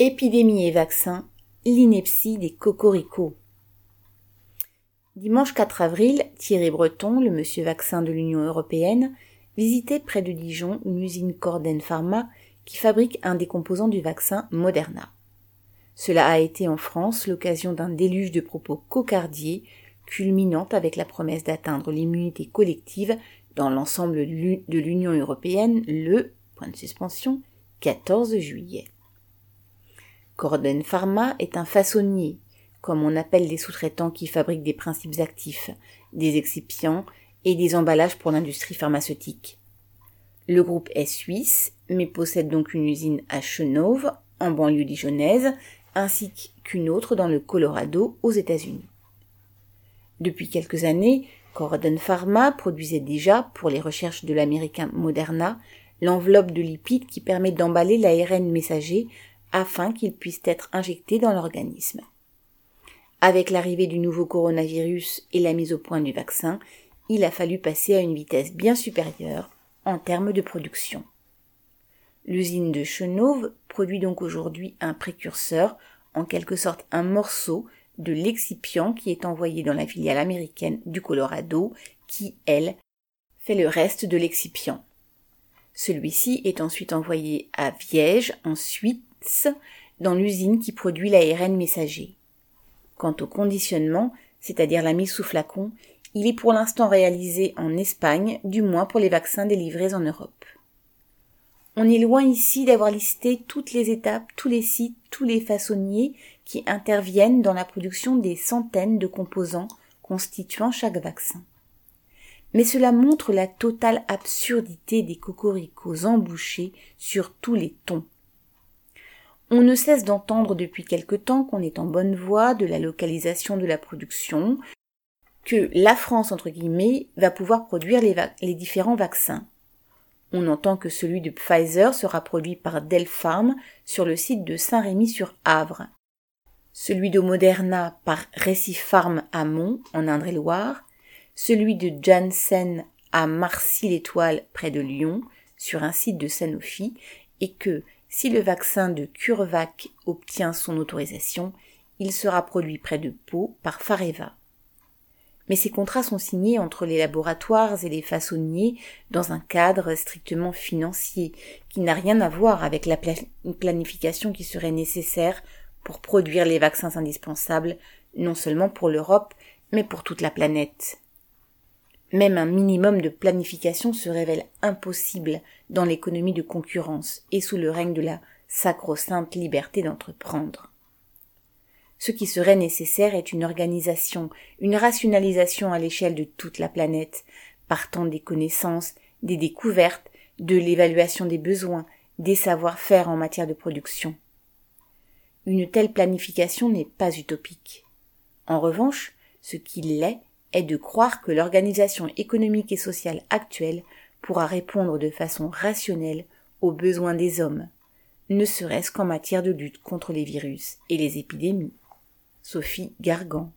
Épidémie et vaccin, l'ineptie des cocoricots. Dimanche 4 avril, Thierry Breton, le monsieur vaccin de l'Union européenne, visitait près de Dijon une usine Corden Pharma qui fabrique un des composants du vaccin Moderna. Cela a été en France l'occasion d'un déluge de propos cocardiers, culminant avec la promesse d'atteindre l'immunité collective dans l'ensemble de l'Union européenne le, point de suspension, 14 juillet. Corden Pharma est un façonnier, comme on appelle les sous-traitants qui fabriquent des principes actifs, des excipients et des emballages pour l'industrie pharmaceutique. Le groupe est suisse, mais possède donc une usine à Chenauve, en banlieue dijonnaise, ainsi qu'une autre dans le Colorado, aux États-Unis. Depuis quelques années, Corden Pharma produisait déjà, pour les recherches de l'américain Moderna, l'enveloppe de lipides qui permet d'emballer l'ARN messager afin qu'il puisse être injecté dans l'organisme. Avec l'arrivée du nouveau coronavirus et la mise au point du vaccin, il a fallu passer à une vitesse bien supérieure en termes de production. L'usine de Chenauve produit donc aujourd'hui un précurseur, en quelque sorte un morceau de l'excipient qui est envoyé dans la filiale américaine du Colorado, qui, elle, fait le reste de l'excipient. Celui-ci est ensuite envoyé à Viège, ensuite dans l'usine qui produit l'ARN messager. Quant au conditionnement, c'est-à-dire la mise sous flacon, il est pour l'instant réalisé en Espagne, du moins pour les vaccins délivrés en Europe. On est loin ici d'avoir listé toutes les étapes, tous les sites, tous les façonniers qui interviennent dans la production des centaines de composants constituant chaque vaccin. Mais cela montre la totale absurdité des cocoricots embouchés sur tous les tons. On ne cesse d'entendre depuis quelque temps qu'on est en bonne voie de la localisation de la production, que la France, entre guillemets, va pouvoir produire les, différents vaccins. On entend que celui de Pfizer sera produit par Delpharm sur le site de Saint-Rémy-sur-Avre, celui de Moderna par Récipharm à Mont, en Indre-et-Loire, celui de Janssen à Marcy-l'Étoile près de Lyon, sur un site de Sanofi, et que, si le vaccin de CureVac obtient son autorisation, il sera produit près de Pau par Fareva. Mais ces contrats sont signés entre les laboratoires et les façonniers dans un cadre strictement financier, qui n'a rien à voir avec la planification qui serait nécessaire pour produire les vaccins indispensables, non seulement pour l'Europe, mais pour toute la planète. Même un minimum de planification se révèle impossible dans l'économie de concurrence et sous le règne de la sacro-sainte liberté d'entreprendre. Ce qui serait nécessaire est une organisation, une rationalisation à l'échelle de toute la planète, partant des connaissances, des découvertes, de l'évaluation des besoins, des savoir-faire en matière de production. Une telle planification n'est pas utopique. En revanche, ce qu'il l'est, est de croire que l'organisation économique et sociale actuelle pourra répondre de façon rationnelle aux besoins des hommes, ne serait-ce qu'en matière de lutte contre les virus et les épidémies. Sophie Gargan